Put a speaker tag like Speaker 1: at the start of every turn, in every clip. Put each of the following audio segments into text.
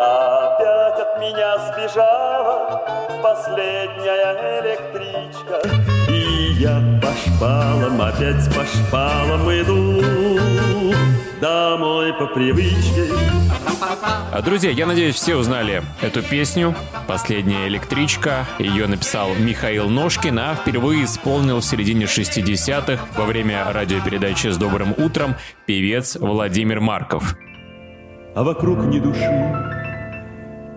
Speaker 1: Опять от меня сбежала последняя электричка И я по шпалам, опять по шпалам иду Домой по привычке
Speaker 2: А, Друзья, я надеюсь, все узнали эту песню «Последняя электричка». Ее написал Михаил Ножкин, а впервые исполнил в середине 60-х во время радиопередачи «С добрым утром» певец Владимир Марков.
Speaker 1: А вокруг ни души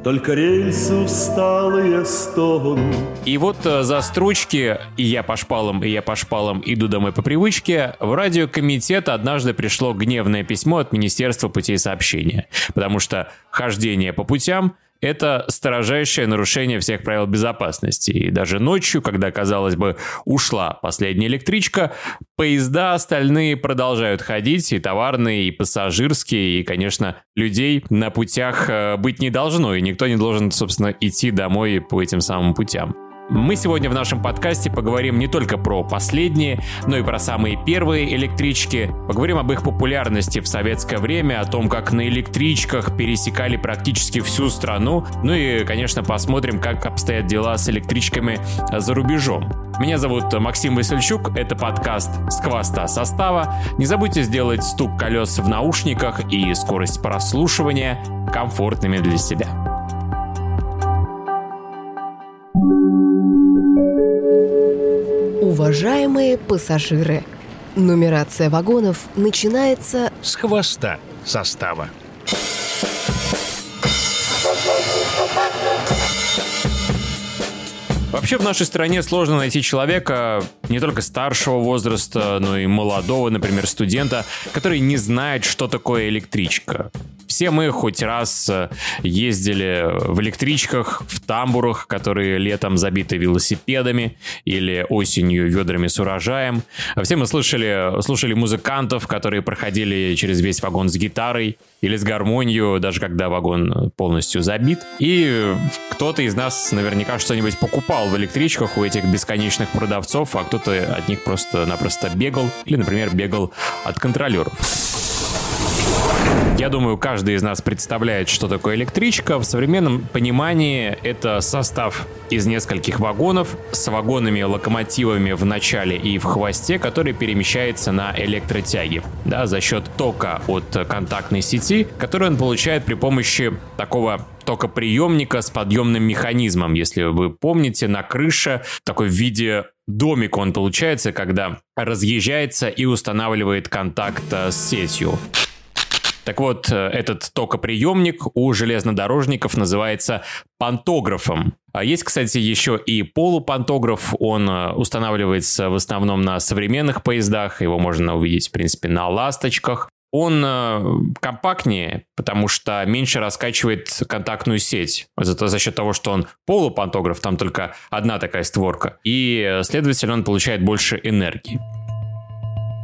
Speaker 1: Только рельсы усталые стонут
Speaker 2: И вот э, за строчки «И я по шпалам, и я по шпалам, иду домой по привычке» в радиокомитет однажды пришло гневное письмо от Министерства путей сообщения, потому что хождение по путям это строжайшее нарушение всех правил безопасности. И даже ночью, когда, казалось бы, ушла последняя электричка, поезда остальные продолжают ходить, и товарные, и пассажирские, и, конечно, людей на путях э, быть не должно, и никто не должен, собственно, идти домой по этим самым путям. Мы сегодня в нашем подкасте поговорим не только про последние, но и про самые первые электрички. Поговорим об их популярности в советское время, о том, как на электричках пересекали практически всю страну. Ну и, конечно, посмотрим, как обстоят дела с электричками за рубежом. Меня зовут Максим Васильчук, это подкаст «С состава». Не забудьте сделать стук колес в наушниках и скорость прослушивания комфортными для себя.
Speaker 3: Уважаемые пассажиры, нумерация вагонов начинается
Speaker 4: с хвоста состава.
Speaker 2: Вообще в нашей стране сложно найти человека не только старшего возраста, но и молодого, например, студента, который не знает, что такое электричка. Все мы хоть раз э, ездили в электричках, в тамбурах, которые летом забиты велосипедами или осенью ведрами с урожаем. Все мы слышали, слушали музыкантов, которые проходили через весь вагон с гитарой или с гармонию, даже когда вагон полностью забит. И кто-то из нас наверняка что-нибудь покупал в электричках у этих бесконечных продавцов, а кто-то от них просто-напросто бегал или, например, бегал от контролеров. Я думаю, каждый из нас представляет, что такое электричка. В современном понимании это состав из нескольких вагонов с вагонами-локомотивами в начале и в хвосте, который перемещается на электротяге да, за счет тока от контактной сети, который он получает при помощи такого токоприемника с подъемным механизмом. Если вы помните, на крыше такой в виде домик он получается, когда разъезжается и устанавливает контакт э, с сетью. Так вот, э, этот токоприемник у железнодорожников называется пантографом. А есть, кстати, еще и полупантограф. Он э, устанавливается в основном на современных поездах. Его можно увидеть, в принципе, на ласточках. Он э, компактнее, потому что меньше раскачивает контактную сеть. Зато за счет того, что он полупантограф, там только одна такая створка. И, следовательно, он получает больше энергии.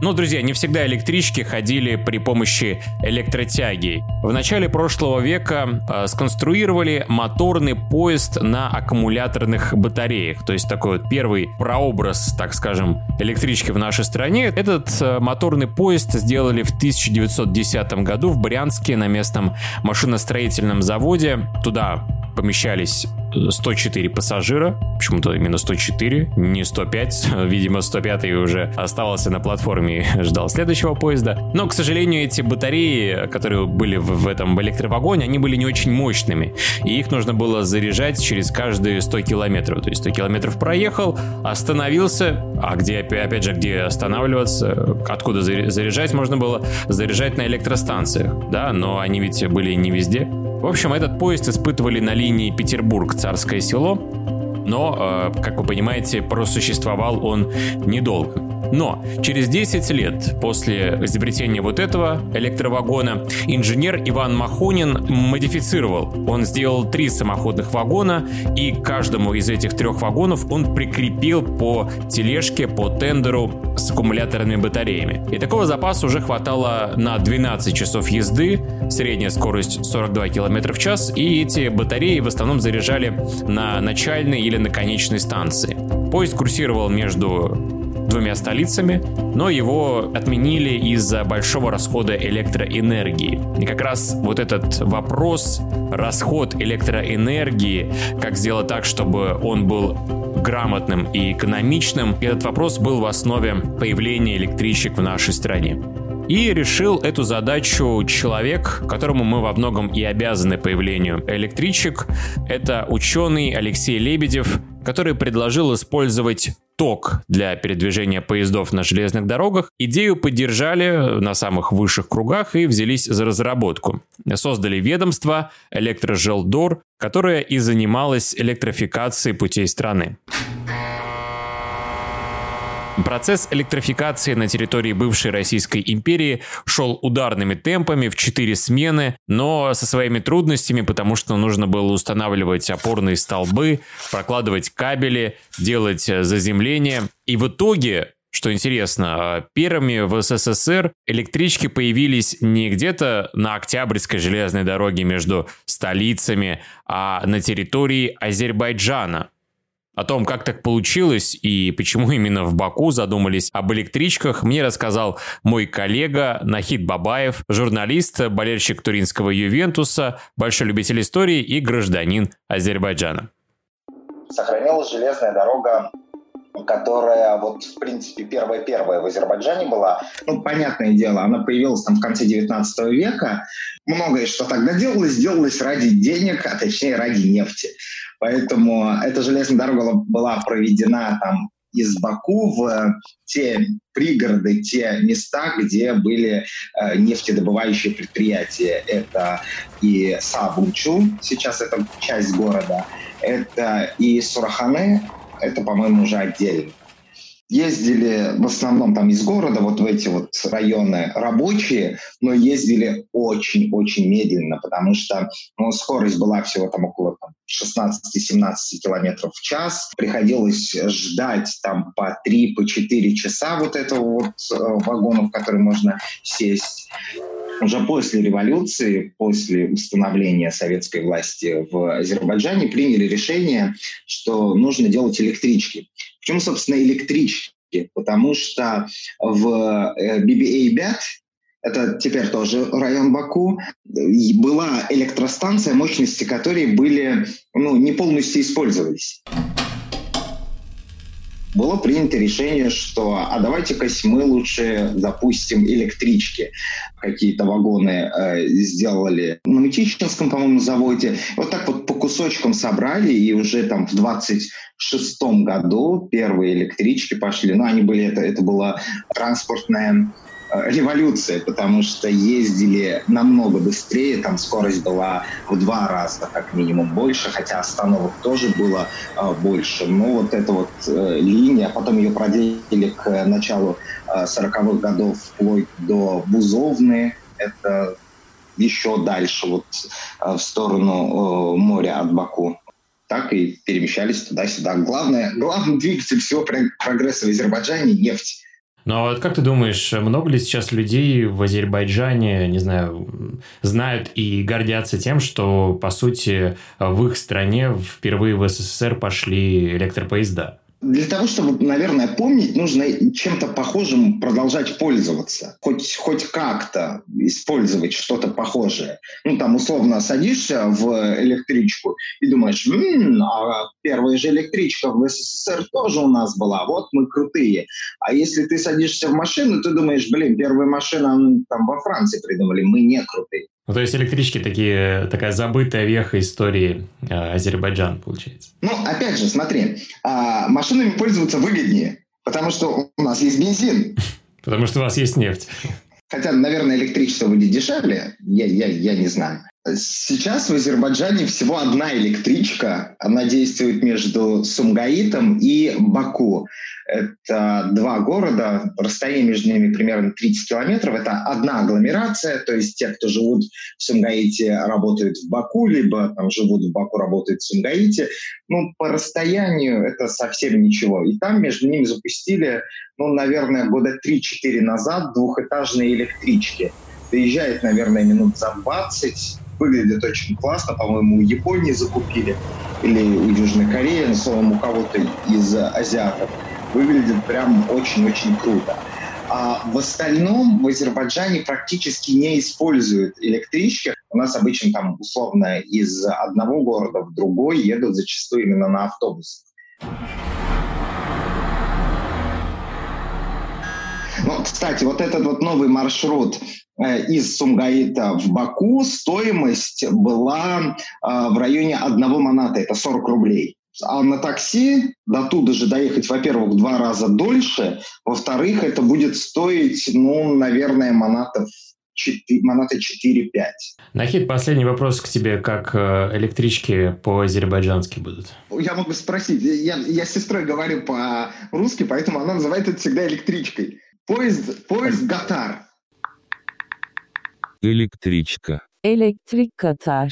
Speaker 2: Но, друзья, не всегда электрички ходили при помощи электротяги. В начале прошлого века э, сконструировали моторный поезд на аккумуляторных батареях. То есть такой вот первый прообраз, так скажем, электрички в нашей стране. Этот э, моторный поезд сделали в 1910 году в Брянске на местном машиностроительном заводе. Туда помещались 104 пассажира, почему-то именно 104, не 105, видимо 105 уже оставался на платформе и ждал следующего поезда. Но, к сожалению, эти батареи, которые были в, в этом электровагоне, они были не очень мощными, и их нужно было заряжать через каждые 100 километров. То есть 100 километров проехал, остановился, а где, опять же, где останавливаться, откуда заряжать можно было, заряжать на электростанциях, да, но они ведь были не везде. В общем, этот поезд испытывали на линии Петербург-Царское село, но, э, как вы понимаете, просуществовал он недолго. Но через 10 лет после изобретения вот этого электровагона инженер Иван Махонин модифицировал. Он сделал три самоходных вагона, и каждому из этих трех вагонов он прикрепил по тележке, по тендеру с аккумуляторными батареями. И такого запаса уже хватало на 12 часов езды, средняя скорость 42 км в час, и эти батареи в основном заряжали на начальной или на конечной станции. Поезд курсировал между двумя столицами, но его отменили из-за большого расхода электроэнергии. И как раз вот этот вопрос, расход электроэнергии, как сделать так, чтобы он был грамотным и экономичным, этот вопрос был в основе появления электричек в нашей стране. И решил эту задачу человек, которому мы во многом и обязаны появлению электричек. Это ученый Алексей Лебедев, который предложил использовать ток для передвижения поездов на железных дорогах. Идею поддержали на самых высших кругах и взялись за разработку. Создали ведомство Электрожелдор, которое и занималось электрификацией путей страны. Процесс электрификации на территории бывшей Российской империи шел ударными темпами в четыре смены, но со своими трудностями, потому что нужно было устанавливать опорные столбы, прокладывать кабели, делать заземление. И в итоге что интересно, первыми в СССР электрички появились не где-то на Октябрьской железной дороге между столицами, а на территории Азербайджана. О том, как так получилось и почему именно в Баку задумались об электричках, мне рассказал мой коллега Нахид Бабаев, журналист, болельщик туринского Ювентуса, большой любитель истории и гражданин Азербайджана.
Speaker 5: Сохранилась железная дорога которая вот, в принципе, первая-первая в Азербайджане была. Ну, понятное дело, она появилась там в конце 19 века. Многое, что тогда делалось, делалось ради денег, а точнее ради нефти. Поэтому эта железная дорога была проведена там из Баку в те пригороды, те места, где были э, нефтедобывающие предприятия. Это и Сабунчу, сейчас это часть города, это и Сурахане, это, по-моему, уже отдельно. Ездили в основном там из города, вот в эти вот районы рабочие, но ездили очень-очень медленно, потому что ну, скорость была всего там около там, 16-17 километров в час. Приходилось ждать там по 3-4 по часа вот этого вот э, вагона, в который можно сесть. Уже после революции, после установления советской власти в Азербайджане приняли решение, что нужно делать электрички. Почему, собственно, электрички? Потому что в BBA-5 э, это теперь тоже район Баку, была электростанция, мощности которой были, ну, не полностью использовались было принято решение, что а давайте-ка мы лучше запустим электрички. Какие-то вагоны э, сделали на Мытищинском, по-моему, заводе. Вот так вот по кусочкам собрали, и уже там в 26 году первые электрички пошли. Ну, они были, это, это была транспортная революция, потому что ездили намного быстрее, там скорость была в два раза как минимум больше, хотя остановок тоже было э, больше. Но вот эта вот э, линия, потом ее проделили к началу э, 40-х годов вплоть до Бузовны, это еще дальше, вот э, в сторону э, моря от Баку так и перемещались туда-сюда. Главное, главный двигатель всего прогресса в Азербайджане – нефть.
Speaker 2: Ну а как ты думаешь, много ли сейчас людей в Азербайджане, не знаю, знают и гордятся тем, что, по сути, в их стране впервые в СССР пошли электропоезда?
Speaker 5: Для того, чтобы, наверное, помнить, нужно чем-то похожим продолжать пользоваться. Хоть, хоть как-то использовать что-то похожее. Ну, там, условно, садишься в электричку и думаешь, м-м, а первая же электричка в СССР тоже у нас была, вот мы крутые. А если ты садишься в машину, ты думаешь, блин, первая машина там во Франции придумали, мы не крутые.
Speaker 2: Ну, то есть электрички такие, такая забытая веха истории э, Азербайджан, получается.
Speaker 5: Ну, опять же, смотри, а, машинами пользоваться выгоднее, потому что у нас есть бензин.
Speaker 2: Потому что у вас есть нефть.
Speaker 5: Хотя, наверное, электричество будет дешевле, я, я, я не знаю. Сейчас в Азербайджане всего одна электричка. Она действует между Сумгаитом и Баку. Это два города, расстояние между ними примерно 30 километров. Это одна агломерация, то есть те, кто живут в Сумгаите, работают в Баку, либо там живут в Баку, работают в Сумгаите. Ну, по расстоянию это совсем ничего. И там между ними запустили, ну, наверное, года 3-4 назад двухэтажные электрички. Доезжает, наверное, минут за 20, выглядит очень классно. По-моему, у Японии закупили или у Южной Кореи, ну, словом, у кого-то из азиатов. выглядит прям очень-очень круто. А в остальном в Азербайджане практически не используют электрички. У нас обычно там условно из одного города в другой едут зачастую именно на автобусах. Кстати, вот этот вот новый маршрут э, из Сумгаита в Баку, стоимость была э, в районе одного маната, это 40 рублей. А на такси до туда же доехать, во-первых, в два раза дольше, во-вторых, это будет стоить, ну, наверное, манатов 4, монаты 4-5.
Speaker 2: Нахид, последний вопрос к тебе. Как э, электрички по-азербайджански будут?
Speaker 5: Я могу спросить. Я, я с сестрой говорю по-русски, поэтому она называет это всегда электричкой. Поезд, поезд Гатар.
Speaker 6: Электричка.
Speaker 7: Elektrik Katar.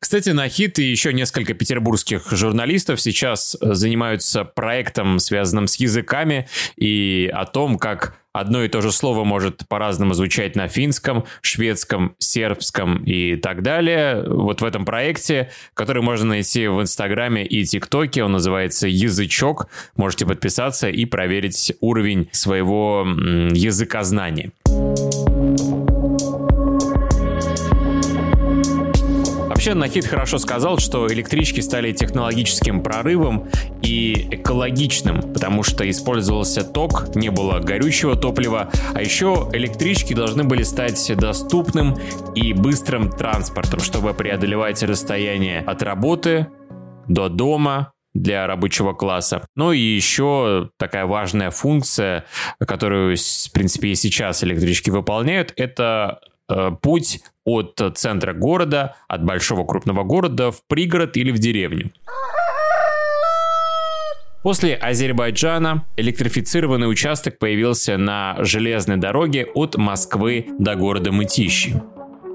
Speaker 2: Кстати, Нахид и еще несколько петербургских журналистов сейчас занимаются проектом, связанным с языками и о том, как одно и то же слово может по-разному звучать на финском, шведском, сербском и так далее. Вот в этом проекте, который можно найти в Инстаграме и ТикТоке, он называется «Язычок». Можете подписаться и проверить уровень своего языкознания. Вообще, Нахид хорошо сказал, что электрички стали технологическим прорывом и экологичным, потому что использовался ток, не было горючего топлива, а еще электрички должны были стать доступным и быстрым транспортом, чтобы преодолевать расстояние от работы до дома, для рабочего класса. Ну и еще такая важная функция, которую, в принципе, и сейчас электрички выполняют, это путь от центра города, от большого крупного города в пригород или в деревню. После Азербайджана электрифицированный участок появился на железной дороге от Москвы до города Мытищи.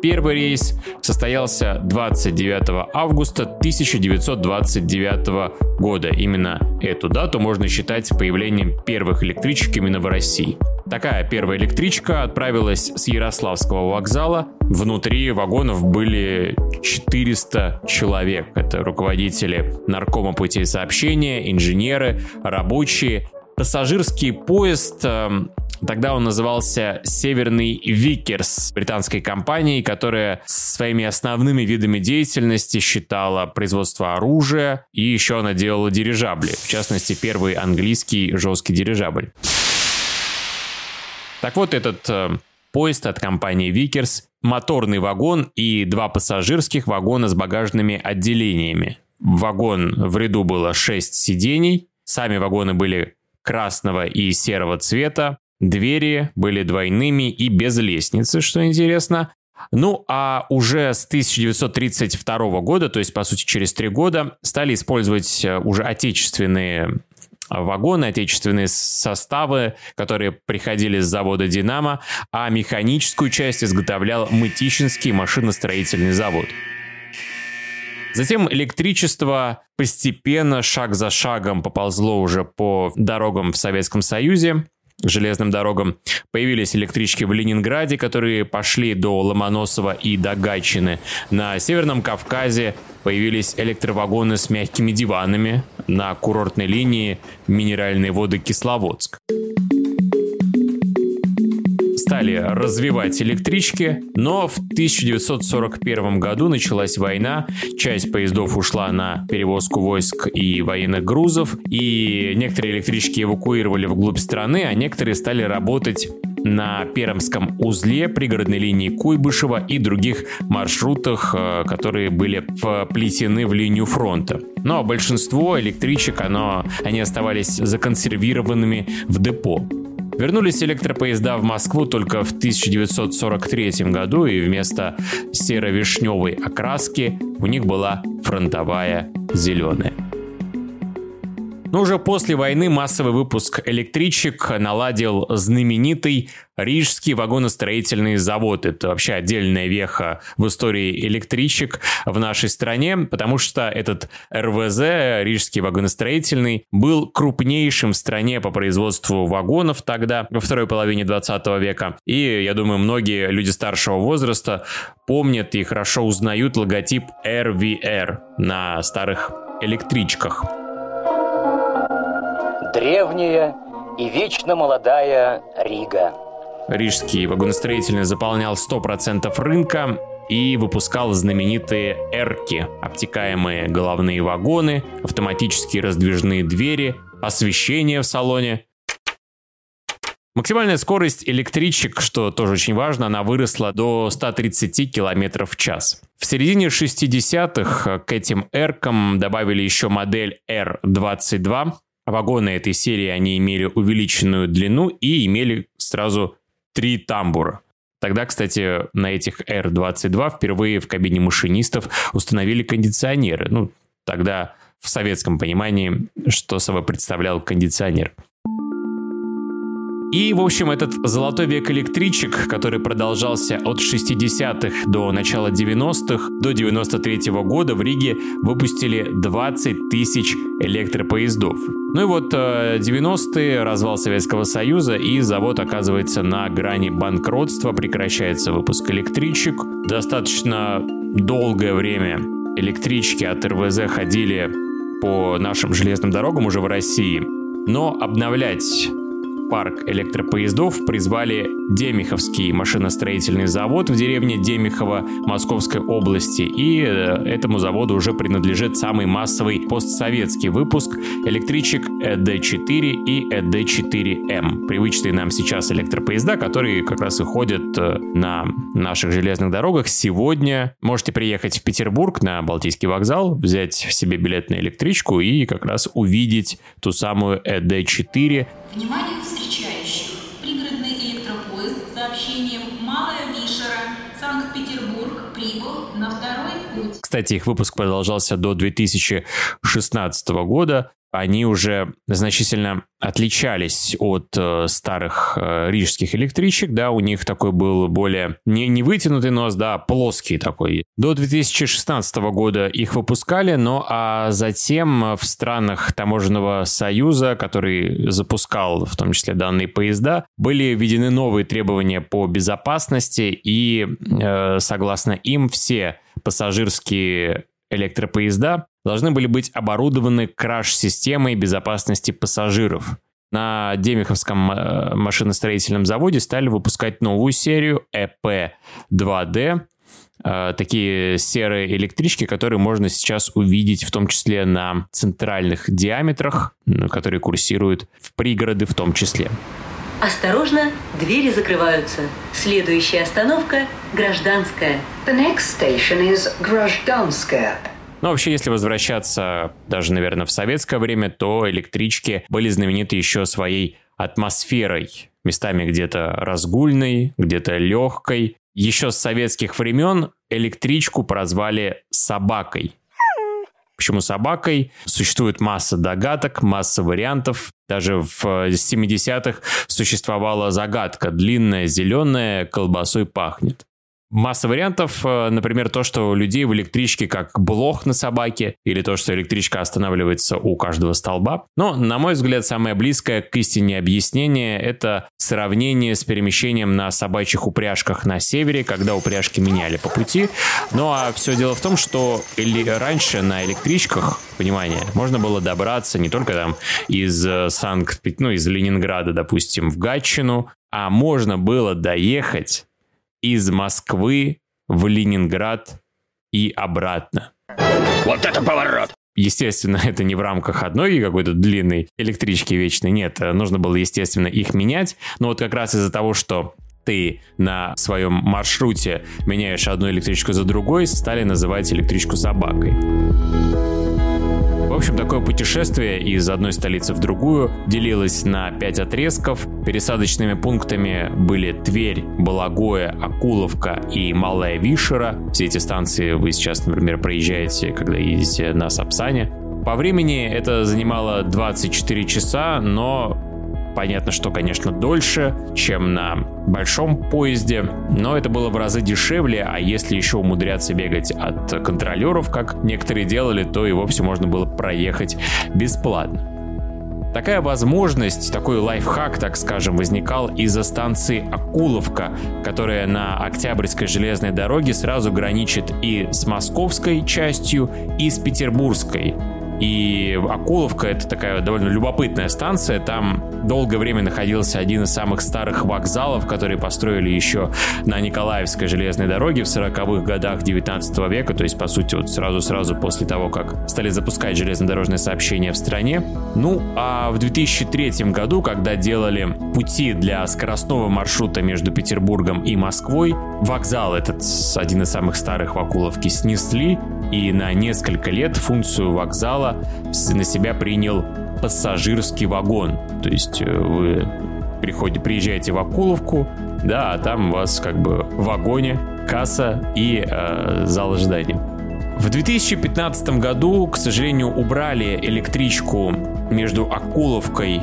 Speaker 2: Первый рейс состоялся 29 августа 1929 года. Именно эту дату можно считать появлением первых электричек именно в России. Такая первая электричка отправилась с Ярославского вокзала. Внутри вагонов были 400 человек. Это руководители наркома путей сообщения, инженеры, рабочие. Пассажирский поезд эм, Тогда он назывался Северный Викерс, британской компанией, которая своими основными видами деятельности считала производство оружия, и еще она делала дирижабли, в частности, первый английский жесткий дирижабль. Так вот, этот э, поезд от компании Викерс, моторный вагон и два пассажирских вагона с багажными отделениями. Вагон в ряду было 6 сидений, сами вагоны были красного и серого цвета, Двери были двойными и без лестницы, что интересно. Ну а уже с 1932 года, то есть по сути через три года, стали использовать э, уже отечественные вагоны, отечественные составы, которые приходили с завода «Динамо», а механическую часть изготовлял Мытищинский машиностроительный завод. Затем электричество постепенно, шаг за шагом поползло уже по дорогам в Советском Союзе железным дорогам. Появились электрички в Ленинграде, которые пошли до Ломоносова и до Гайчины. На Северном Кавказе появились электровагоны с мягкими диванами. На курортной линии минеральные воды Кисловодск стали развивать электрички, но в 1941 году началась война, часть поездов ушла на перевозку войск и военных грузов, и некоторые электрички эвакуировали вглубь страны, а некоторые стали работать на Пермском узле, пригородной линии Куйбышева и других маршрутах, э, которые были вплетены в линию фронта. Но большинство электричек, оно, они оставались законсервированными в депо. Вернулись электропоезда в Москву только в 1943 году, и вместо серо-вишневой окраски у них была фронтовая зеленая. Но уже после войны массовый выпуск электричек наладил знаменитый Рижский вагоностроительный завод. Это вообще отдельная веха в истории электричек в нашей стране, потому что этот РВЗ, Рижский вагоностроительный, был крупнейшим в стране по производству вагонов тогда, во второй половине 20 века. И я думаю, многие люди старшего возраста помнят и хорошо узнают логотип RVR на старых электричках.
Speaker 6: Древняя и вечно молодая Рига.
Speaker 2: Рижский вагоностроительный заполнял 100% рынка и выпускал знаменитые «Эрки» — обтекаемые головные вагоны, автоматические раздвижные двери, освещение в салоне. Максимальная скорость электричек, что тоже очень важно, она выросла до 130 км в час. В середине 60-х к этим «Эркам» добавили еще модель R22. Вагоны этой серии они имели увеличенную длину и имели сразу три тамбура. Тогда, кстати, на этих R22 впервые в кабине машинистов установили кондиционеры. Ну, тогда в советском понимании, что собой представлял кондиционер. И, в общем, этот золотой век электричек, который продолжался от 60-х до начала 90-х, до 93 -го года в Риге выпустили 20 тысяч электропоездов. Ну и вот 90-е, э, развал Советского Союза, и завод оказывается на грани банкротства, прекращается выпуск электричек. Достаточно долгое время электрички от РВЗ ходили по нашим железным дорогам уже в России, но обновлять парк электропоездов призвали Демиховский машиностроительный завод в деревне Демихово Московской области. И э, этому заводу уже принадлежит самый массовый постсоветский выпуск электричек ЭД-4 и ЭД-4М. Привычные нам сейчас электропоезда, которые как раз и ходят э, на наших железных дорогах. Сегодня можете приехать в Петербург на Балтийский вокзал, взять себе билет на электричку и как раз увидеть ту самую ЭД-4.
Speaker 8: Внимание встречающих! Пригородный электропоезд с сообщением «Малая Вишера, Санкт-Петербург» прибыл на второй путь.
Speaker 2: Кстати, их выпуск продолжался до 2016 года они уже значительно отличались от э, старых э, рижских электричек, да, у них такой был более не, не вытянутый нос, да, а плоский такой. До 2016 года их выпускали, но а затем в странах таможенного союза, который запускал в том числе данные поезда, были введены новые требования по безопасности и э, согласно им все пассажирские электропоезда должны были быть оборудованы краш-системой безопасности пассажиров. На Демиховском э, машиностроительном заводе стали выпускать новую серию EP2D, э, такие серые электрички, которые можно сейчас увидеть в том числе на центральных диаметрах, которые курсируют в пригороды в том числе.
Speaker 9: Осторожно, двери закрываются. Следующая остановка – Гражданская.
Speaker 10: The next station is Гражданская.
Speaker 2: Но вообще, если возвращаться даже, наверное, в советское время, то электрички были знамениты еще своей атмосферой. Местами где-то разгульной, где-то легкой. Еще с советских времен электричку прозвали «собакой». Почему собакой? Существует масса догадок, масса вариантов. Даже в 70-х существовала загадка. Длинная, зеленая, колбасой пахнет. Масса вариантов, э, например, то, что у людей в электричке как блох на собаке, или то, что электричка останавливается у каждого столба. Но, на мой взгляд, самое близкое к истине объяснение – это сравнение с перемещением на собачьих упряжках на севере, когда упряжки меняли по пути. Ну а все дело в том, что или раньше на электричках, внимание, можно было добраться не только там из э, Санкт, ну из Ленинграда, допустим, в Гатчину, а можно было доехать из Москвы в Ленинград и обратно.
Speaker 4: Вот это поворот!
Speaker 2: Естественно, это не в рамках одной какой-то длинной электрички вечной. Нет, нужно было, естественно, их менять. Но вот как раз из-за того, что ты на своем маршруте меняешь одну электричку за другой, стали называть электричку собакой. В общем, такое путешествие из одной столицы в другую делилось на пять отрезков. Пересадочными пунктами были Тверь, Балагоя, Акуловка и Малая Вишера. Все эти станции вы сейчас, например, проезжаете, когда едете на Сапсане. По времени это занимало 24 часа, но Понятно, что, конечно, дольше, чем на большом поезде, но это было в разы дешевле, а если еще умудряться бегать от контролеров, как некоторые делали, то и вовсе можно было проехать бесплатно. Такая возможность, такой лайфхак, так скажем, возникал из-за станции Акуловка, которая на Октябрьской железной дороге сразу граничит и с московской частью, и с петербургской. И Акуловка — это такая довольно любопытная станция. Там долгое время находился один из самых старых вокзалов, которые построили еще на Николаевской железной дороге в 40-х годах 19 века. То есть, по сути, вот сразу-сразу после того, как стали запускать железнодорожное сообщение в стране. Ну, а в 2003 году, когда делали пути для скоростного маршрута между Петербургом и Москвой, вокзал этот, один из самых старых в Акуловке, снесли, и на несколько лет функцию вокзала на себя принял пассажирский вагон. То есть э, вы приходите, приезжаете в Акуловку, да, а там у вас как бы в вагоне касса и э, зал ожидания. В 2015 году, к сожалению, убрали электричку между Акуловкой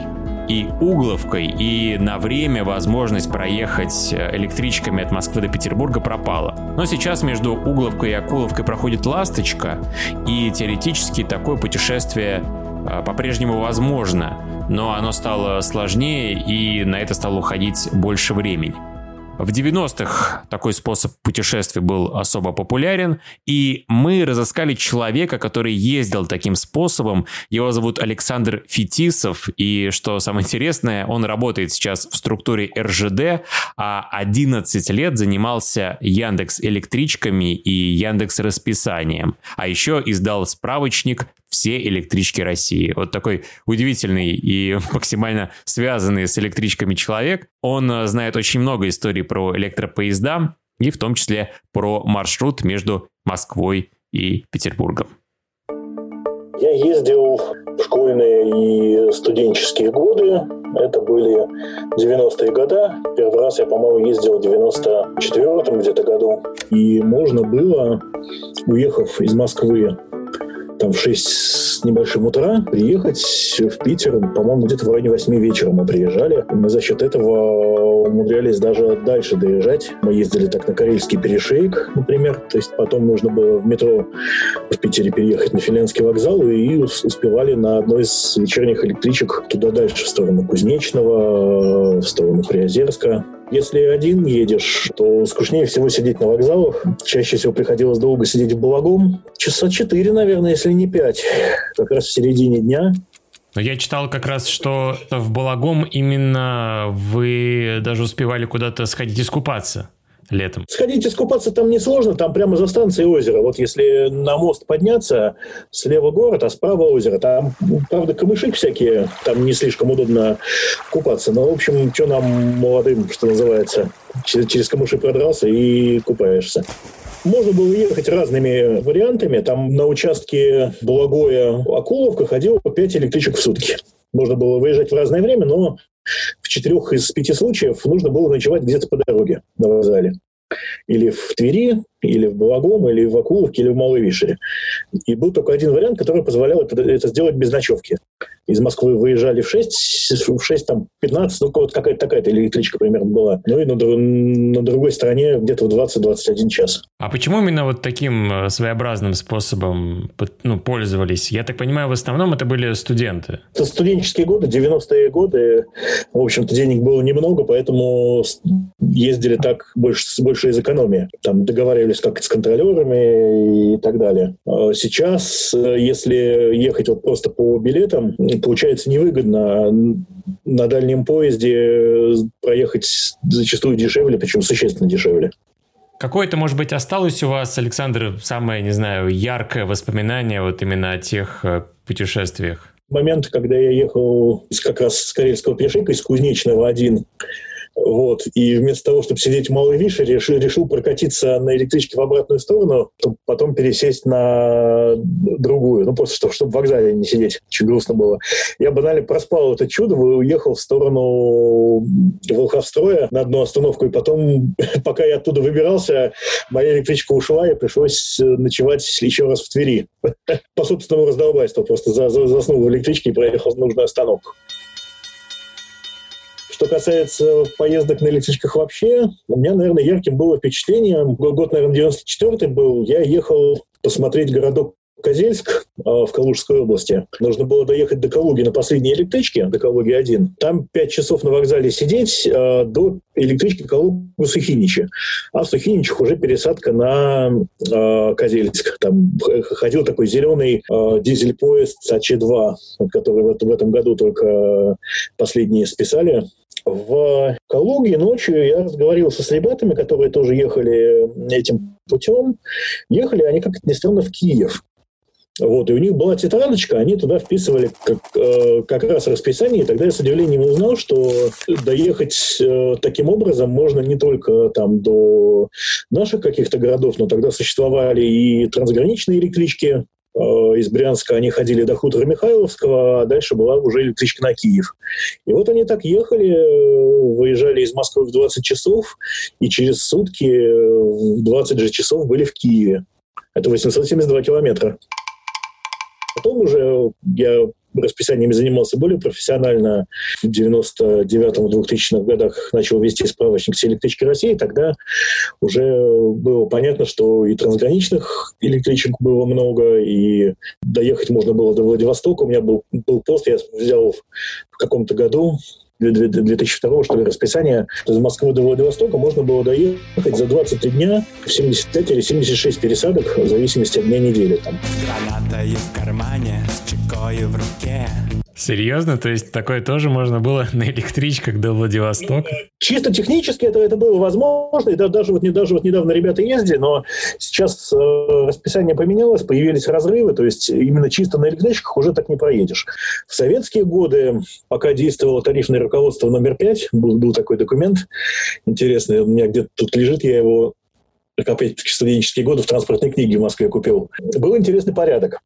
Speaker 2: и Угловкой, и на время возможность проехать э, электричками от Москвы до Петербурга пропала. Но сейчас между Угловкой и Акуловкой проходит «Ласточка», и теоретически такое путешествие э, по-прежнему возможно, но оно стало сложнее, и на это стало уходить больше времени. В 90-х такой способ путешествий был особо популярен, и мы разыскали человека, который ездил таким способом. Его зовут Александр Фетисов, и что самое интересное, он работает сейчас в структуре РЖД, а 11 лет занимался Яндекс электричками и Яндекс расписанием. А еще издал справочник все электрички России. Вот такой удивительный и максимально связанный с электричками человек. Он э, знает очень много историй про электропоезда и в том числе про маршрут между Москвой и Петербургом.
Speaker 11: Я ездил в школьные и студенческие годы. Это были 90-е годы. Первый раз я, по-моему, ездил в 94-м где-то году. И можно было, уехав из Москвы там в 6 с небольшим утра приехать в Питер, по-моему, где-то в районе 8 вечера мы приезжали. Мы за счет этого умудрялись даже дальше доезжать. Мы ездили так на Карельский перешейк, например. То есть потом нужно было в метро в Питере переехать на Финляндский вокзал и успевали на одной из вечерних электричек туда дальше, в сторону Кузнечного, в сторону Приозерска. Если один едешь, то скучнее всего сидеть на вокзалах. Чаще всего приходилось долго сидеть в Балагом. Часа четыре, наверное, если не пять. Как раз в середине дня.
Speaker 2: Я читал как раз, что в Балагом именно вы даже успевали куда-то сходить искупаться летом?
Speaker 11: Сходить искупаться там несложно, там прямо за станцией озеро. Вот если на мост подняться, слева город, а справа озеро. Там, правда, камыши всякие, там не слишком удобно купаться. Но, в общем, что нам, молодым, что называется, через, через камыши продрался и купаешься. Можно было ехать разными вариантами. Там на участке Благое-Акуловка ходило 5 электричек в сутки. Можно было выезжать в разное время, но в четырех из пяти случаев нужно было ночевать где-то по дороге на вокзале. Или в Твери, или в Балагом, или в Акуловке, или в Малой Вишере. И был только один вариант, который позволял это, это сделать без ночевки. Из Москвы выезжали в 6, в 6 там, 15, ну, вот какая-то такая-то электричка примерно была. Ну и на, на другой стороне где-то в 20-21 час.
Speaker 2: А почему именно вот таким э, своеобразным способом ну, пользовались? Я так понимаю, в основном это были студенты.
Speaker 11: Это студенческие годы, 90-е годы. В общем-то, денег было немного, поэтому ездили так больше, больше из экономии. Там договаривались как с контролерами и так далее. А сейчас, э, если ехать вот просто по билетам, получается невыгодно на дальнем поезде проехать зачастую дешевле, причем существенно дешевле.
Speaker 2: Какое-то, может быть, осталось у вас, Александр, самое, не знаю, яркое воспоминание вот именно о тех э, путешествиях?
Speaker 11: Момент, когда я ехал как раз с Карельского перешейка, из Кузнечного один, вот. И вместо того, чтобы сидеть в Малой Више, решил, решил прокатиться на электричке в обратную сторону, чтобы потом пересесть на другую. Ну, просто чтобы, чтобы в вокзале не сидеть. Очень грустно было. Я банально проспал это чудо, уехал в сторону Волховстроя на одну остановку, и потом, пока я оттуда выбирался, моя электричка ушла, и пришлось ночевать еще раз в Твери. По собственному раздолбайству. Просто заснул в электричке и проехал в нужную остановку. Что касается поездок на электричках вообще, у меня, наверное, ярким было впечатление. Год, наверное, 94 был. Я ехал посмотреть городок Козельск в Калужской области. Нужно было доехать до Калуги на последней электричке, до Калуги-1. Там пять часов на вокзале сидеть до электрички Калугу-Сухиничи. А в Сухиничах уже пересадка на Козельск. Там ходил такой зеленый дизель-поезд АЧ-2, который в этом году только последние списали в Калуге ночью я разговаривался с ребятами, которые тоже ехали этим путем. Ехали они, как это ни странно, в Киев. Вот, и у них была тетрадочка, они туда вписывали как, э, как раз расписание, и тогда я с удивлением узнал, что доехать э, таким образом можно не только там до наших каких-то городов, но тогда существовали и трансграничные электрички, из Брянска они ходили до хутора Михайловского, а дальше была уже электричка на Киев. И вот они так ехали, э, выезжали из Москвы в 20 часов, и через сутки э, в 20 же часов были в Киеве. Это 872 километра. Потом уже я расписаниями занимался более профессионально. В 99-2000-х годах начал вести справочник «Все электрички России». Тогда уже было понятно, что и трансграничных электричек было много, и доехать можно было до Владивостока. У меня был, был пост, я взял в каком-то году 2002 что ли, расписание. Из Москвы до Владивостока можно было доехать за 23 дня в 75 или 76 пересадок в зависимости от дня недели. Там. Гранатой в кармане, с чекой в руке.
Speaker 2: Серьезно? То есть такое тоже можно было на электричках до Владивостока?
Speaker 11: Чисто технически это, это было возможно. И даже, вот, даже вот недавно ребята ездили, но сейчас э, расписание поменялось, появились разрывы, то есть именно чисто на электричках уже так не проедешь. В советские годы, пока действовало тарифное руководство номер 5, был, был такой документ интересный, у меня где-то тут лежит, я его опять-таки студенческие годы в транспортной книге в Москве купил. Был интересный порядок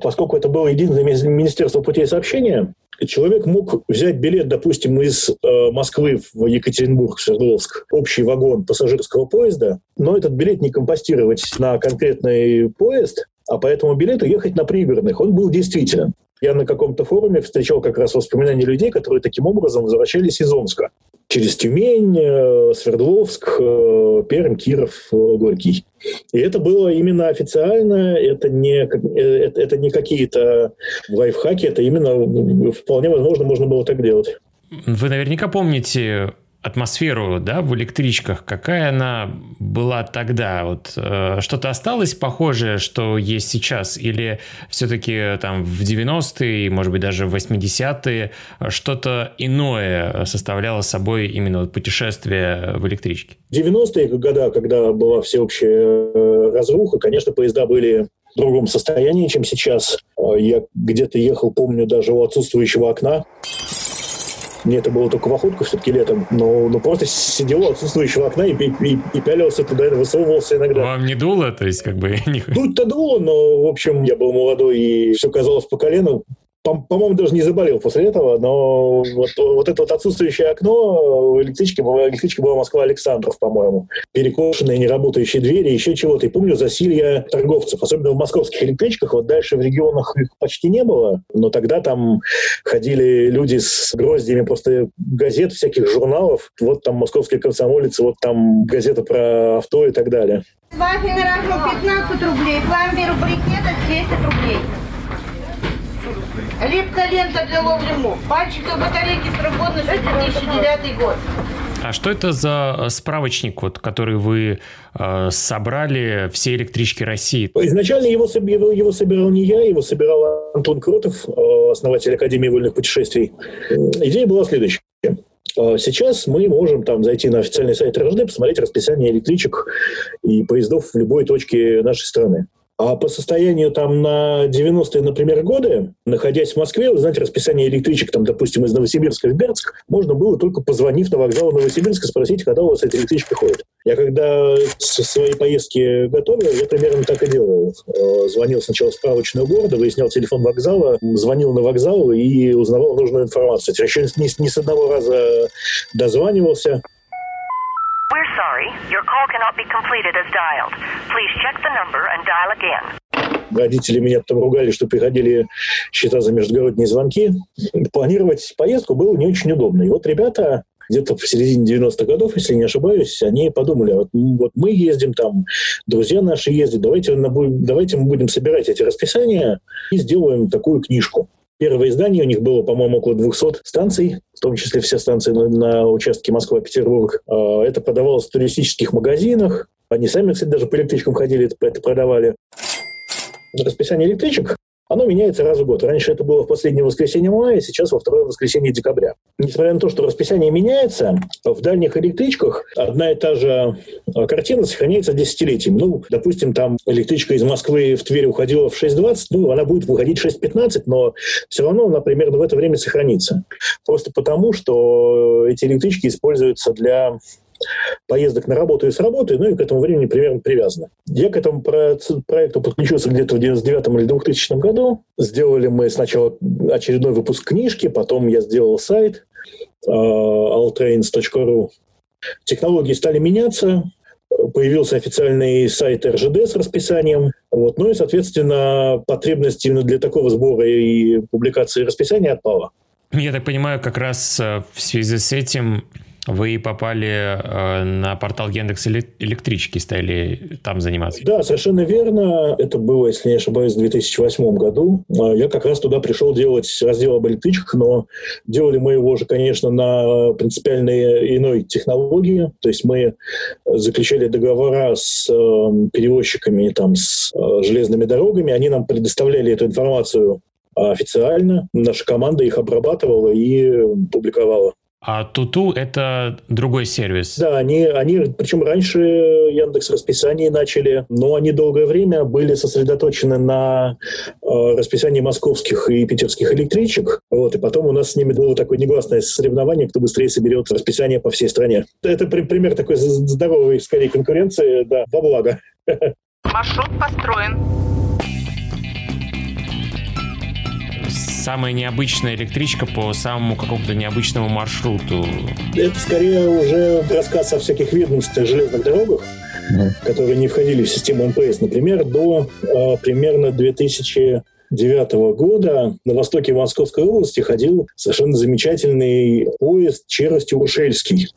Speaker 11: поскольку это было единственное министерство путей сообщения, человек мог взять билет, допустим, из э, Москвы в Екатеринбург, Свердловск, общий вагон пассажирского поезда, но этот билет не компостировать на конкретный поезд, а по этому билету ехать на пригородных. Он был действителен. Я на каком-то форуме встречал как раз воспоминания людей, которые таким образом возвращались из Омска. Через Тюмень, э, Свердловск, э, Пермь, Киров, э, Горький. И это было именно официально, это не, это, это не какие-то лайфхаки, это именно вполне возможно можно было так делать.
Speaker 2: Вы наверняка помните атмосферу, да, в электричках, какая она была тогда? Вот э, что-то осталось похожее, что есть сейчас, или все-таки там в 90-е, может быть даже в 80-е что-то иное составляло собой именно путешествие в электричке?
Speaker 11: В 90-е годы, когда была всеобщая э, разруха, конечно, поезда были в другом состоянии, чем сейчас. Э, я где-то ехал, помню, даже у отсутствующего окна. Мне это было только в охотку все-таки летом, но, но просто сидел у отсутствующего окна и, и, и пялился туда, высовывался иногда.
Speaker 2: Вам не дуло? То есть как бы...
Speaker 11: Дуть-то дуло, но, в общем, я был молодой, и все казалось по колену по-моему, даже не заболел после этого, но вот, вот это вот отсутствующее окно в электричке, в электричке была Москва-Александров, по-моему. Перекошенные, неработающие двери, еще чего-то. И помню засилье торговцев, особенно в московских электричках. Вот дальше в регионах их почти не было, но тогда там ходили люди с гроздями просто газет, всяких журналов. Вот там московские комсомолец, вот там газета про авто и так далее. Вафельный рожок 15 рублей, пломбир брикета 10 рублей.
Speaker 2: Липкая лента для ловли мух. Пальчика батарейки срок годности 2009 год. А что это за э, справочник, вот, который вы э, собрали все электрички России?
Speaker 11: Изначально его, его, его собирал не я, его собирал Антон Кротов, э, основатель Академии вольных путешествий. Идея была следующая. Э, сейчас мы можем там зайти на официальный сайт РЖД, посмотреть расписание электричек и поездов в любой точке нашей страны. А по состоянию там на 90-е, например, годы, находясь в Москве, узнать расписание электричек, там, допустим, из Новосибирска в Бердск, можно было только позвонив на вокзал Новосибирска, спросить, когда у вас эта электричка ходит. Я когда своей поездки готовил, я примерно так и делал. Э, звонил сначала в справочную города, выяснял телефон вокзала, звонил на вокзал и узнавал нужную информацию. Еще не, не с одного раза дозванивался. Sorry, your call cannot be completed as dialed. Please check the number and dial again. Родители меня там ругали, что приходили счета за междугородние звонки. Планировать поездку было не очень удобно. И вот ребята где-то в середине 90-х годов, если не ошибаюсь, они подумали, вот, вот мы ездим там, друзья наши ездят, давайте, давайте мы будем собирать эти расписания и сделаем такую книжку. Первое издание у них было, по-моему, около 200 станций, том числе все станции на, на участке Москва-Петербург. А, это продавалось в туристических магазинах. Они сами, кстати, даже по электричкам ходили, это продавали. Расписание электричек оно меняется раз в год. Раньше это было в последнее воскресенье мая, сейчас во второе воскресенье декабря. Несмотря на то, что расписание меняется, в дальних электричках одна и та же а, картина сохраняется десятилетиями. Ну, допустим, там электричка из Москвы в Тверь уходила в 6.20, ну, она будет выходить в 6.15, но все равно она примерно в это время сохранится. Просто потому, что эти электрички используются для поездок на работу и с работы, ну и к этому времени примерно привязаны. Я к этому проекту подключился где-то в 99 или 2000 году. Сделали мы сначала очередной выпуск книжки, потом я сделал сайт uh, alltrains.ru. Технологии стали меняться, появился официальный сайт РЖД с расписанием. Вот. Ну и, соответственно, потребность именно для такого сбора и публикации расписания отпала.
Speaker 2: Я так понимаю, как раз э, в связи с этим вы попали э, на портал Яндекс Электрички, стали там заниматься.
Speaker 11: Да, совершенно верно. Это было, если не ошибаюсь, в 2008 году. А, я как раз туда пришел делать раздел об электричках, но делали мы его же, конечно, на принципиально иной технологии. То есть мы заключали договора с э, перевозчиками, там, с э, железными дорогами. Они нам предоставляли эту информацию официально. Наша команда их обрабатывала и публиковала.
Speaker 2: А Туту – это другой сервис.
Speaker 11: Да, они, они, причем раньше Яндекс расписание начали, но они долгое время были сосредоточены на э, расписании московских и питерских электричек. Вот, и потом у нас с ними было такое негласное соревнование, кто быстрее соберет расписание по всей стране. Это при, пример такой здоровой, скорее, конкуренции, да, во благо.
Speaker 12: Маршрут построен.
Speaker 2: Самая необычная электричка по самому какому-то необычному маршруту?
Speaker 11: Это скорее уже рассказ о всяких ведомствах железных дорогах, mm-hmm. которые не входили в систему МПС. Например, до э, примерно 2000 2009 года на востоке Московской области ходил совершенно замечательный поезд Черостью-Ушельский.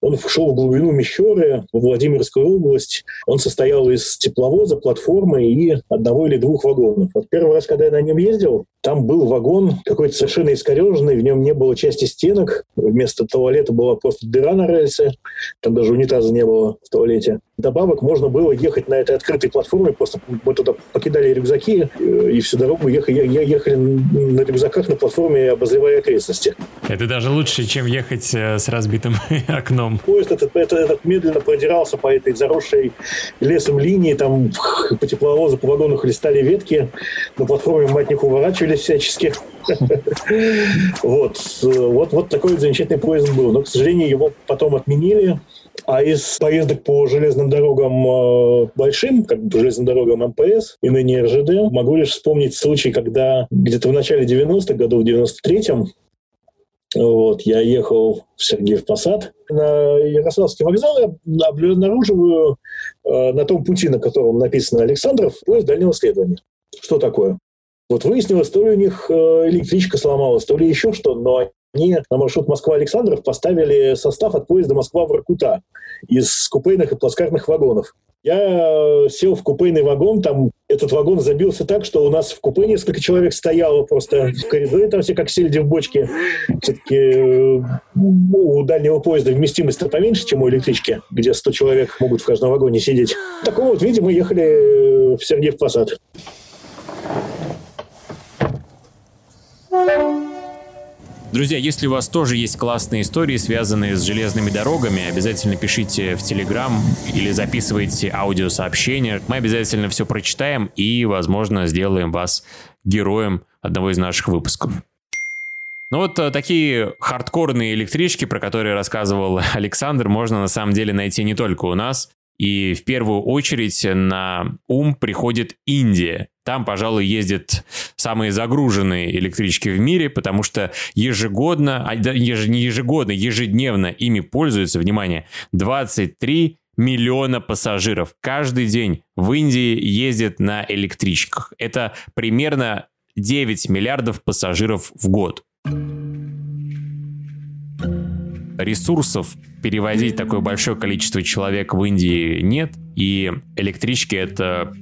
Speaker 11: Он шел в глубину Мещеры, в Владимирскую область. Он состоял из тепловоза, платформы и одного или двух вагонов. Вот первый раз, когда я на нем ездил, там был вагон какой-то совершенно искореженный, в нем не было части стенок, вместо туалета была просто дыра на рельсе, там даже унитаза не было в туалете. Добавок можно было ехать на этой открытой платформе, просто мы туда покидали рюкзаки э, и всю дорогу ехали, ехали на рюкзаках на платформе, обозревая окрестности.
Speaker 2: Это даже лучше, чем ехать э, с разбитым окном.
Speaker 11: Поезд этот, этот, этот медленно продирался по этой заросшей лесом линии, там по тепловозу, по вагону хлестали ветки, на платформе мы от них уворачивались всячески. Вот. вот, вот такой замечательный поезд был. Но, к сожалению, его потом отменили. А из поездок по железным дорогам э, большим, как бы железным дорогам МПС и ныне РЖД, могу лишь вспомнить случай, когда где-то в начале 90-х годов, в 93-м, вот, я ехал в Сергеев Посад. На Ярославский вокзал я обнаруживаю э, на том пути, на котором написано Александров, поезд дальнего следования. Что такое? Вот выяснилось, то ли у них э, электричка сломалась, то ли еще что, но они на маршрут Москва-Александров поставили состав от поезда Москва-Воркута из купейных и плацкартных вагонов. Я э, сел в купейный вагон, там этот вагон забился так, что у нас в купе несколько человек стояло просто в коридоре, там все как сельди в бочке. Все-таки э, у дальнего поезда вместимость-то поменьше, чем у электрички, где 100 человек могут в каждом вагоне сидеть. В вот виде мы ехали в Сергеев Посад.
Speaker 2: Друзья, если у вас тоже есть классные истории, связанные с железными дорогами, обязательно пишите в Телеграм или записывайте аудиосообщения. Мы обязательно все прочитаем и, возможно, сделаем вас героем одного из наших выпусков. Ну вот э, такие хардкорные электрички, про которые рассказывал Александр, можно на самом деле найти не только у нас. И в первую очередь на ум приходит Индия. Там, пожалуй, ездят самые загруженные электрички в мире, потому что ежегодно, а, еж, не ежегодно, ежедневно ими пользуются, внимание, 23 миллиона пассажиров. Каждый день в Индии ездят на электричках. Это примерно 9 миллиардов пассажиров в год. Ресурсов перевозить такое большое количество человек в Индии нет, и электрички это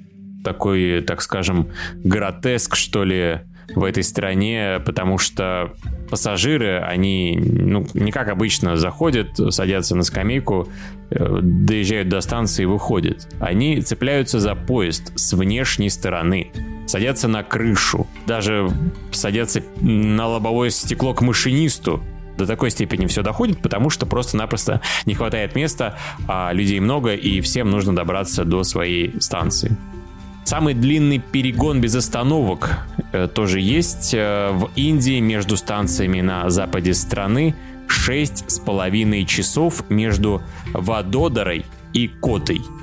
Speaker 2: такой, так скажем, гротеск, что ли, в этой стране, потому что пассажиры, они, ну, не как обычно заходят, садятся на скамейку, э, доезжают до станции и выходят. Они цепляются за поезд с внешней стороны, садятся на крышу, даже садятся на лобовое стекло к машинисту, до такой степени все доходит, потому что просто-напросто не хватает места, а людей много, и всем нужно добраться до своей станции. Самый длинный перегон без остановок э, тоже есть э, в Индии между станциями на западе страны. Шесть с половиной часов между Вадодарой и Котой –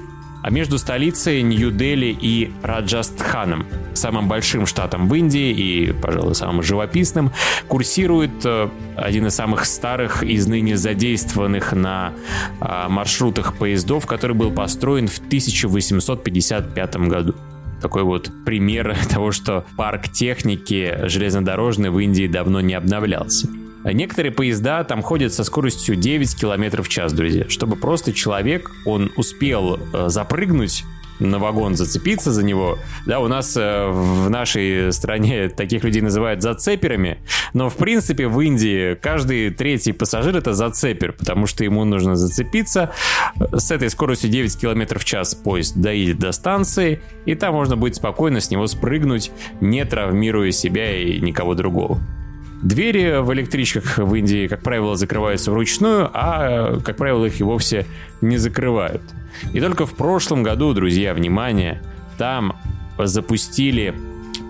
Speaker 2: а между столицей Нью-Дели и Раджастханом, самым большим штатом в Индии и, пожалуй, самым живописным, курсирует э, один из самых старых из ныне задействованных на а, маршрутах поездов, который был построен в 1855 году такой вот пример того, что парк техники железнодорожный в Индии давно не обновлялся. Некоторые поезда там ходят со скоростью 9 км в час, друзья, чтобы просто человек, он успел э, запрыгнуть на вагон зацепиться за него. Да, у нас э, в нашей стране таких людей называют зацеперами, но в принципе в Индии каждый третий пассажир это зацепер, потому что ему нужно зацепиться. С этой скоростью 9 км в час поезд доедет до станции, и там можно будет спокойно с него спрыгнуть, не травмируя себя и никого другого. Двери в электричках в Индии, как правило, закрываются вручную, а, как правило, их и вовсе не закрывают. И только в прошлом году, друзья, внимание, там запустили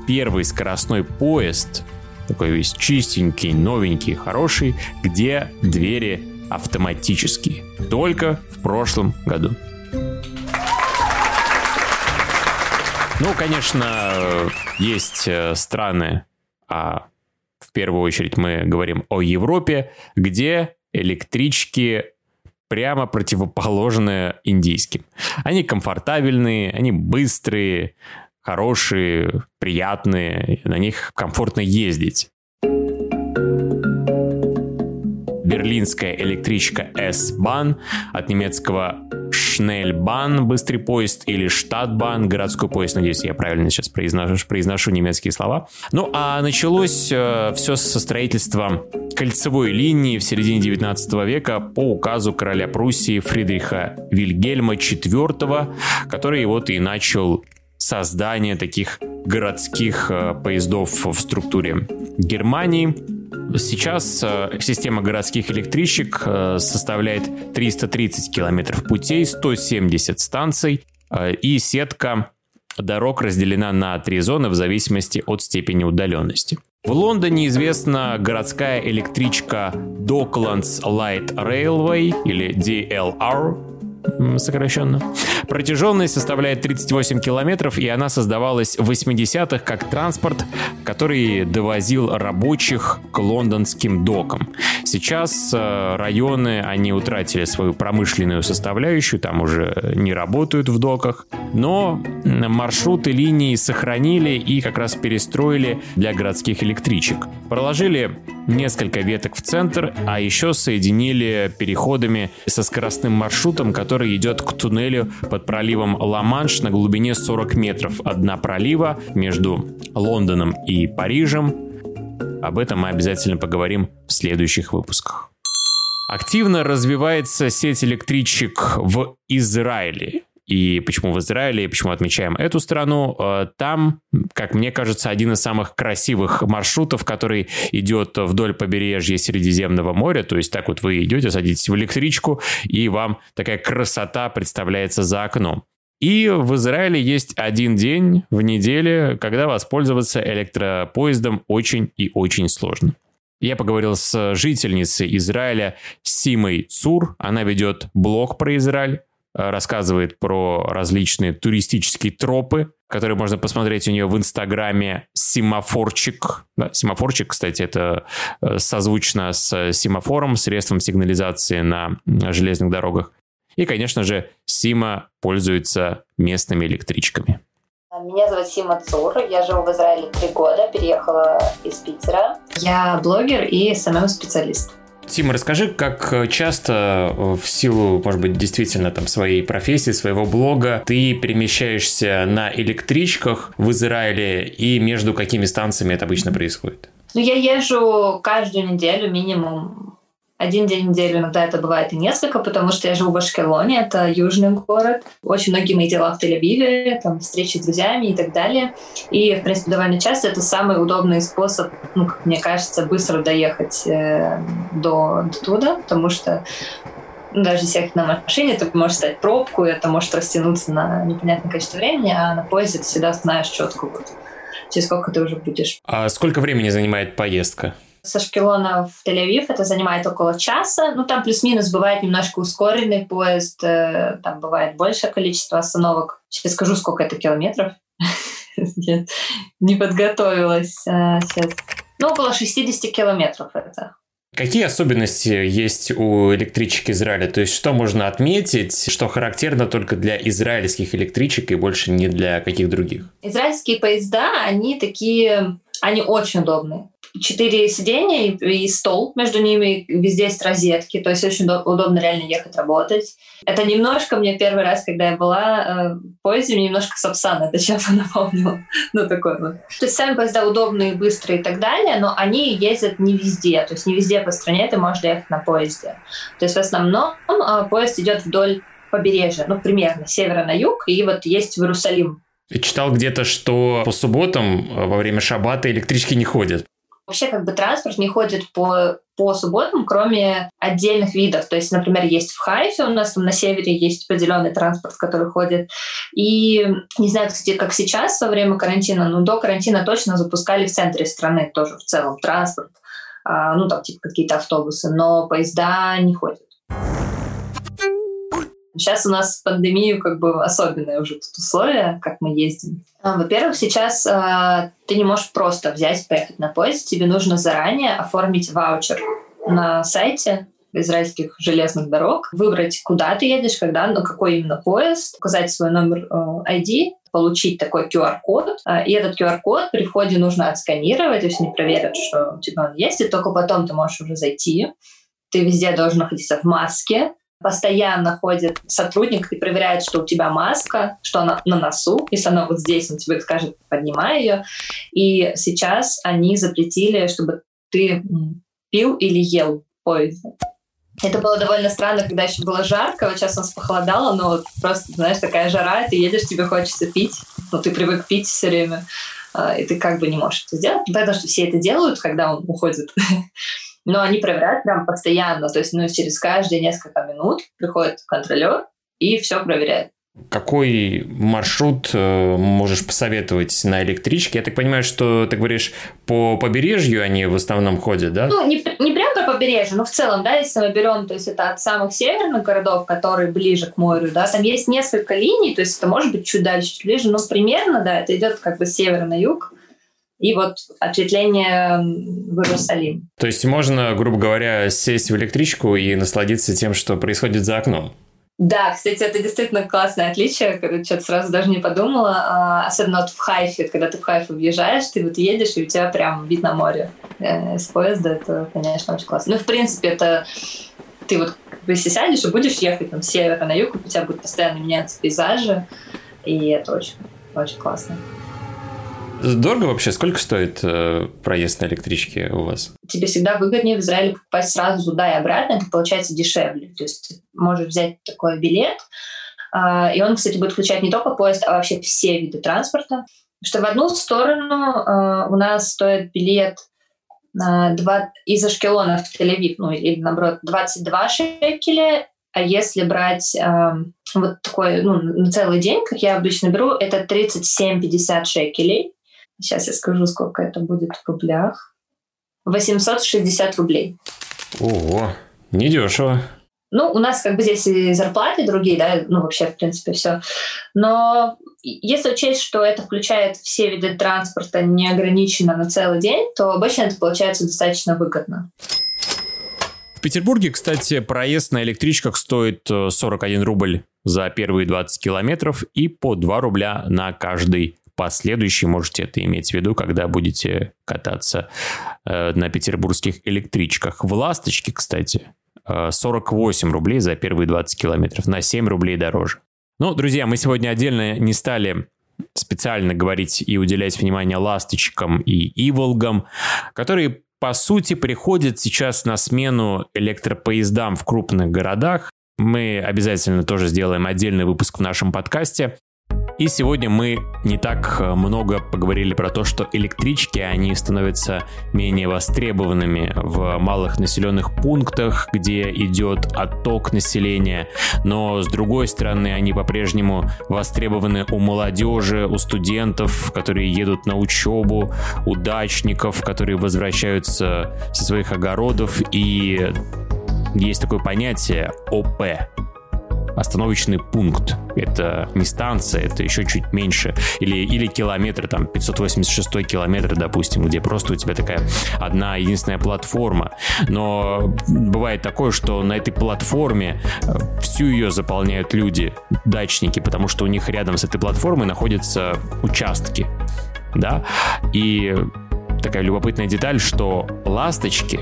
Speaker 2: первый скоростной поезд, такой весь чистенький, новенький, хороший, где двери автоматические. Только в прошлом году. Ну, конечно, есть э, страны, а первую очередь мы говорим о Европе, где электрички прямо противоположны индийским. Они комфортабельные, они быстрые, хорошие, приятные, на них комфортно ездить. Берлинская электричка S-Bahn от немецкого Schnellbahn, быстрый поезд, или Stadtbahn, городской поезд. Надеюсь, я правильно сейчас произношу, произношу немецкие слова. Ну, а началось э, все со строительства кольцевой линии в середине 19 века по указу короля Пруссии Фридриха Вильгельма IV, который вот и начал создание таких городских э, поездов в структуре Германии. Сейчас э, система городских электричек э, составляет 330 километров путей, 170 станций, э, и сетка дорог разделена на три зоны в зависимости от степени удаленности. В Лондоне известна городская электричка Docklands Light Railway или DLR, сокращенно. Протяженность составляет 38 километров, и она создавалась в 80-х как транспорт, который довозил рабочих к лондонским докам. Сейчас э, районы, они утратили свою промышленную составляющую, там уже не работают в доках, но маршруты линии сохранили и как раз перестроили для городских электричек. Проложили несколько веток в центр, а еще соединили переходами со скоростным маршрутом, который идет к туннелю под проливом Ла-Манш на глубине 40 метров от дна пролива между Лондоном и Парижем. Об этом мы обязательно поговорим в следующих выпусках. Активно развивается сеть электричек в Израиле и почему в Израиле, и почему отмечаем эту страну. Э, там, как мне кажется, один из самых красивых маршрутов, который идет вдоль побережья Средиземного моря. То есть так вот вы идете, садитесь в электричку, и вам такая красота представляется за окном. И в Израиле есть один день в неделе, когда воспользоваться электропоездом очень и очень сложно. Я поговорил с жительницей Израиля Симой Цур. Она ведет блог про Израиль. Э, рассказывает про различные туристические тропы, которые можно посмотреть у нее в Инстаграме Семафорчик. Да, семафорчик, кстати, это э, созвучно с семафором, средством сигнализации на железных дорогах. И, конечно же, Сима пользуется местными электричками.
Speaker 13: Меня зовут Сима Цур, я живу в Израиле три года, переехала из Питера. Я блогер и SMM-специалист.
Speaker 2: Тима, расскажи, как часто в силу, может быть, действительно там своей профессии, своего блога, ты перемещаешься на электричках в Израиле и между какими станциями это обычно происходит?
Speaker 13: Ну, я езжу каждую неделю минимум один день в неделю, иногда это бывает и несколько, потому что я живу в Ашкелоне, это южный город. Очень многие мои дела в Тель-Авиве, там встречи с друзьями и так далее. И, в принципе, довольно часто это самый удобный способ, ну, как мне кажется, быстро доехать э, до, до туда, потому что ну, даже если ехать на машине, ты можешь стать пробку, и это может растянуться на непонятное количество времени, а на поезде ты всегда знаешь четко, вот, через сколько ты уже будешь.
Speaker 2: А сколько времени занимает поездка?
Speaker 13: С Ашкелона в Тель-Авив это занимает около часа. Ну, там плюс-минус бывает немножко ускоренный поезд, э, там бывает большее количество остановок. Сейчас скажу, сколько это километров. Нет, не подготовилась сейчас. Ну, около 60 километров это.
Speaker 2: Какие особенности есть у электричек Израиля? То есть что можно отметить, что характерно только для израильских электричек и больше не для каких других?
Speaker 13: Израильские поезда, они такие, они очень удобные четыре сидения и стол между ними, везде есть розетки, то есть очень удобно реально ехать работать. Это немножко мне первый раз, когда я была э, в поезде, мне немножко Сапсан это чем-то напомнило. ну, такое вот. То есть сами поезда удобные, быстрые и так далее, но они ездят не везде, то есть не везде по стране ты можешь ехать на поезде. То есть в основном э, поезд идет вдоль побережья, ну, примерно, с севера на юг, и вот есть в Иерусалим.
Speaker 2: Читал где-то, что по субботам э, во время шаббата электрички не ходят.
Speaker 13: Вообще как бы транспорт не ходит по, по субботам, кроме отдельных видов. То есть, например, есть в Хайфе, у нас там на севере есть определенный транспорт, который ходит. И не знаю, кстати, как сейчас во время карантина, но до карантина точно запускали в центре страны тоже в целом транспорт. А, ну, там типа какие-то автобусы, но поезда не ходят. Сейчас у нас пандемию как бы особенное уже тут условия, как мы ездим. А, во-первых, сейчас э, ты не можешь просто взять поехать на поезд. Тебе нужно заранее оформить ваучер на сайте израильских железных дорог, выбрать, куда ты едешь, когда, на какой именно поезд, указать свой номер э, ID, получить такой QR-код, э, и этот QR-код при входе нужно отсканировать, то есть они проверят, что у тебя он есть, и только потом ты можешь уже зайти. Ты везде должен находиться в маске, постоянно ходит сотрудник и проверяет, что у тебя маска, что она на носу. Если она вот здесь, он тебе скажет, поднимай ее. И сейчас они запретили, чтобы ты пил или ел в. Это было довольно странно, когда еще было жарко, вот сейчас у нас похолодало, но вот просто, знаешь, такая жара, ты едешь, тебе хочется пить, но ты привык пить все время, а, и ты как бы не можешь это сделать. Потому что все это делают, когда он уходит но они проверяют прям постоянно, то есть ну, через каждые несколько минут приходит контролер и все проверяет.
Speaker 2: Какой маршрут э, можешь посоветовать на электричке? Я так понимаю, что ты говоришь, по побережью они в основном ходят, да?
Speaker 13: Ну, не, не прям по побережью, но в целом, да, если мы берем, то есть это от самых северных городов, которые ближе к морю, да, там есть несколько линий, то есть это может быть чуть дальше, чуть ближе, но примерно, да, это идет как бы с севера на юг и вот ответвление в Иерусалим.
Speaker 2: То есть можно, грубо говоря, сесть в электричку и насладиться тем, что происходит за окном?
Speaker 13: Да, кстати, это действительно классное отличие, что-то сразу даже не подумала. А, особенно вот в Хайфе, когда ты в Хайфу въезжаешь, ты вот едешь, и у тебя прям вид на море э, с поезда. Это, конечно, очень классно. Ну, в принципе, это ты вот если сядешь и будешь ехать там с севера на юг, у тебя будут постоянно меняться пейзажи, и это очень, очень классно.
Speaker 2: Дорого вообще? Сколько стоит э, проезд на электричке у вас?
Speaker 13: Тебе всегда выгоднее в Израиле покупать сразу туда и обратно, это получается дешевле. То есть ты можешь взять такой билет, э, и он, кстати, будет включать не только поезд, а вообще все виды транспорта. Что в одну сторону э, у нас стоит билет э, 2, из Ашкелона в Тель-Авив, ну или наоборот, 22 шекеля, а если брать э, вот такой, ну, на целый день, как я обычно беру, это 37-50 шекелей. Сейчас я скажу, сколько это будет в рублях. 860 рублей.
Speaker 2: Ого, недешево.
Speaker 13: Ну, у нас как бы здесь и зарплаты другие, да, ну, вообще, в принципе, все. Но если учесть, что это включает все виды транспорта неограниченно на целый день, то обычно это получается достаточно выгодно.
Speaker 2: В Петербурге, кстати, проезд на электричках стоит 41 э, рубль за первые 20 километров и по 2 рубля на каждый последующий можете это иметь в виду, когда будете кататься э, на петербургских электричках. В «Ласточке», кстати, 48 рублей за первые 20 километров, на 7 рублей дороже. Ну, друзья, мы сегодня отдельно не стали специально говорить и уделять внимание ласточкам и иволгам, которые по сути приходят сейчас на смену электропоездам в крупных городах. Мы обязательно тоже сделаем отдельный выпуск в нашем подкасте. И сегодня мы не так э, много поговорили про то, что электрички, они становятся менее востребованными в малых населенных пунктах, где идет отток населения, но с другой стороны, они по-прежнему востребованы у молодежи, у студентов, которые едут на учебу, у дачников, которые возвращаются со своих огородов, и есть такое понятие ОП остановочный пункт. Это не станция, это еще чуть меньше. Или, или километр, там, 586 километр, допустим, где просто у тебя такая одна единственная платформа. Но бывает такое, что на этой платформе э, всю ее заполняют люди, дачники, потому что у них рядом с этой платформой находятся участки. Да? И такая любопытная деталь, что ласточки,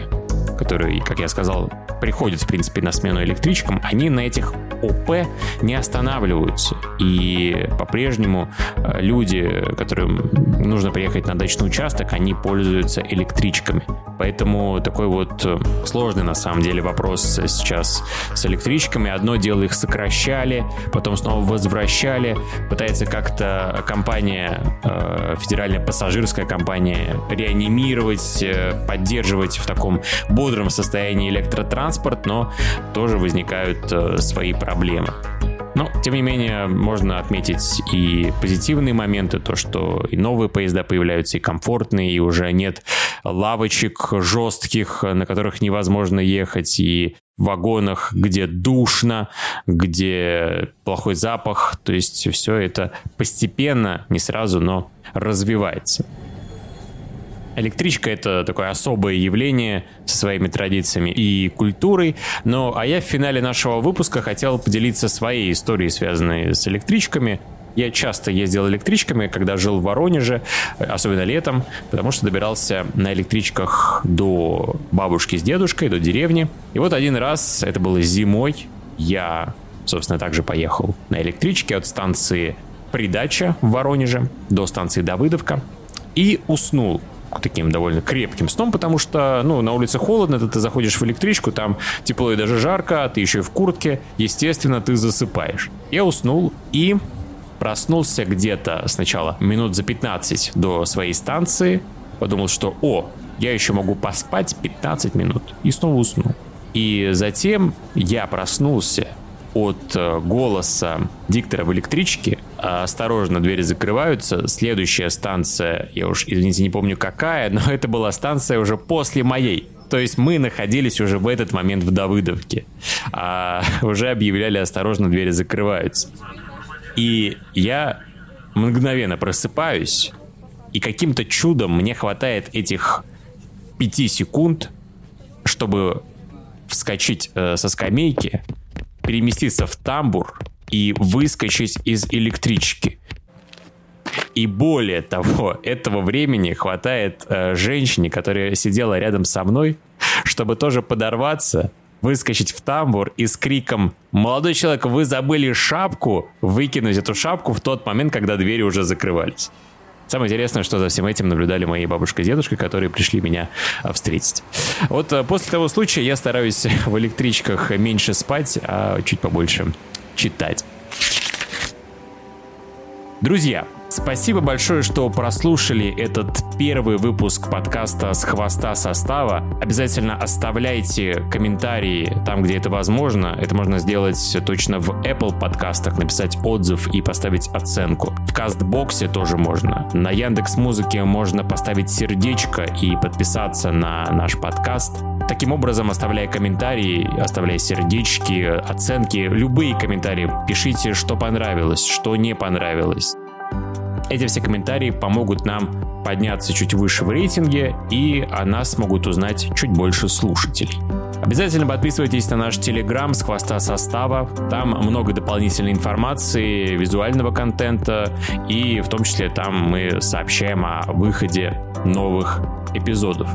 Speaker 2: которые, как я сказал, приходят, в принципе, на смену электричкам, они на этих ОП не останавливаются. И по-прежнему э, люди, которым нужно приехать на дачный участок, они пользуются электричками. Поэтому такой вот э, сложный на самом деле вопрос сейчас с электричками. Одно дело их сокращали, потом снова возвращали. Пытается как-то компания, э, федеральная пассажирская компания, реанимировать, поддерживать в таком бодром состоянии электротранспорт, но тоже возникают свои проблемы проблемы. Но, тем не менее, можно отметить и позитивные моменты, то, что и новые поезда появляются, и комфортные, и уже нет лавочек жестких, на которых невозможно ехать, и в вагонах, где душно, где плохой запах. То есть все это постепенно, не сразу, но развивается. Электричка — это такое особое явление со своими традициями и культурой. Но, а я в финале нашего выпуска хотел поделиться своей историей, связанной с электричками. Я часто ездил электричками, когда жил в Воронеже, особенно летом, потому что добирался на электричках до бабушки с дедушкой, до деревни. И вот один раз, это было зимой, я, собственно, также поехал на электричке от станции Придача в Воронеже до станции Давыдовка и уснул таким довольно крепким сном, потому что, ну, на улице холодно, ты, ты заходишь в электричку, там тепло и даже жарко, а ты еще и в куртке, естественно, ты засыпаешь. Я уснул и проснулся где-то сначала минут за 15 до своей станции, подумал, что, о, я еще могу поспать 15 минут, и снова уснул. И затем я проснулся от э, голоса диктора в электричке. Осторожно, двери закрываются. Следующая станция, я уж, извините, не помню какая, но это была станция уже после моей. То есть мы находились уже в этот момент в Давыдовке. А уже объявляли осторожно, двери закрываются. И я мгновенно просыпаюсь, и каким-то чудом мне хватает этих пяти секунд, чтобы вскочить э, со скамейки, переместиться в тамбур и выскочить из электрички. И более того, этого времени хватает э, женщине, которая сидела рядом со мной, чтобы тоже подорваться, выскочить в тамбур и с криком «Молодой человек, вы забыли шапку!» выкинуть эту шапку в тот момент, когда двери уже закрывались. Самое интересное, что за всем этим наблюдали мои бабушка и дедушка, которые пришли меня а, встретить. Вот а, после того случая я стараюсь в электричках меньше спать, а чуть побольше читать. Друзья, Спасибо большое, что прослушали этот первый выпуск подкаста «С хвоста состава». Обязательно оставляйте комментарии там, где это возможно. Это можно сделать точно в Apple подкастах, написать отзыв и поставить оценку. В Кастбоксе тоже можно. На Яндекс Музыке можно поставить сердечко и подписаться на наш подкаст. Таким образом, оставляя комментарии, оставляя сердечки, оценки, любые комментарии, пишите, что понравилось, что не понравилось. Эти все комментарии помогут нам подняться чуть выше в рейтинге, и о нас могут узнать чуть больше слушателей. Обязательно подписывайтесь на наш телеграм с хвоста состава. Там много дополнительной информации, визуального контента, и в том числе там мы сообщаем о выходе новых эпизодов.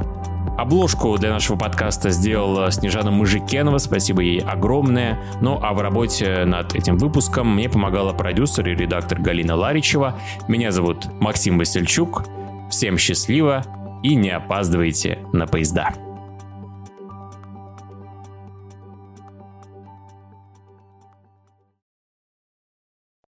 Speaker 2: Обложку для нашего подкаста сделала Снежана Мужикенова, спасибо ей огромное. Ну а в работе над этим выпуском мне помогала продюсер и редактор Галина Ларичева. Меня зовут Максим Васильчук. Всем счастливо и не опаздывайте на поезда.